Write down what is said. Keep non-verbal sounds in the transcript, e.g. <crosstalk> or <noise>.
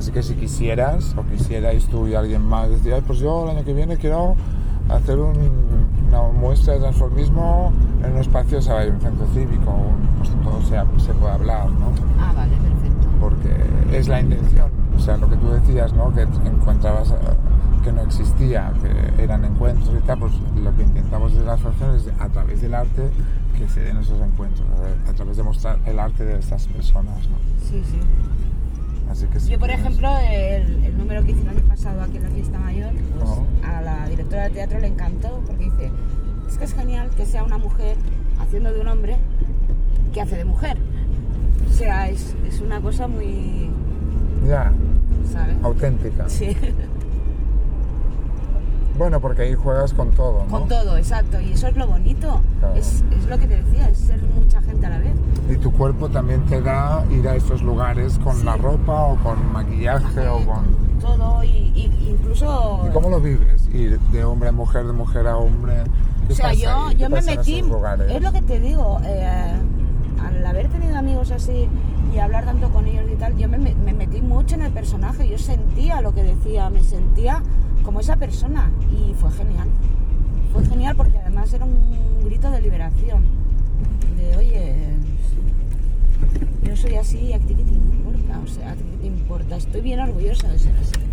Así que si quisieras, o quisierais tú y alguien más, decir, "Ay, pues yo el año que viene quiero hacer un- una muestra de transformismo en un espacio, ¿sabes? un centro cívico, pues todo sea- se puede hablar, ¿no? Ah, vale, perfecto. porque es la intención. O sea, lo que tú decías, ¿no? Que encontrabas eh, que no existía, que eran encuentros y tal, pues lo que intentamos desde la asociación es a través del arte que se den esos encuentros, a, a través de mostrar el arte de estas personas, ¿no? Sí, sí. Así que si Yo, por ejemplo, el, el número que hice el año pasado aquí en la fiesta mayor, pues a la directora de teatro le encantó porque dice, es que es genial que sea una mujer haciendo de un hombre que hace de mujer. O sea, es, es una cosa muy... Ya, ¿Sabes? auténtica. Sí, <laughs> Bueno, porque ahí juegas con todo, ¿no? con todo, exacto. Y eso es lo bonito. Claro. Es, es lo que te decía, es ser mucha gente a la vez. Y tu cuerpo también te da ir a estos lugares con Sí. la ropa o con maquillaje o con... Todo y, y incluso... ¿Y cómo lo vives? Ir de hombre a mujer, de mujer a hombre. ¿Qué O sea, yo, yo me metí, es lo que te digo, eh, al haber tenido amigos así y hablar tanto con ellos y tal, yo me, me- me metí mucho en el personaje, yo sentía lo que decía, me sentía como esa persona y fue genial. Fue genial porque además era un grito de liberación, de oye, soy así, ¿a ti qué te importa? O sea, ¿a ti qué te importa? Estoy bien orgullosa de ser así.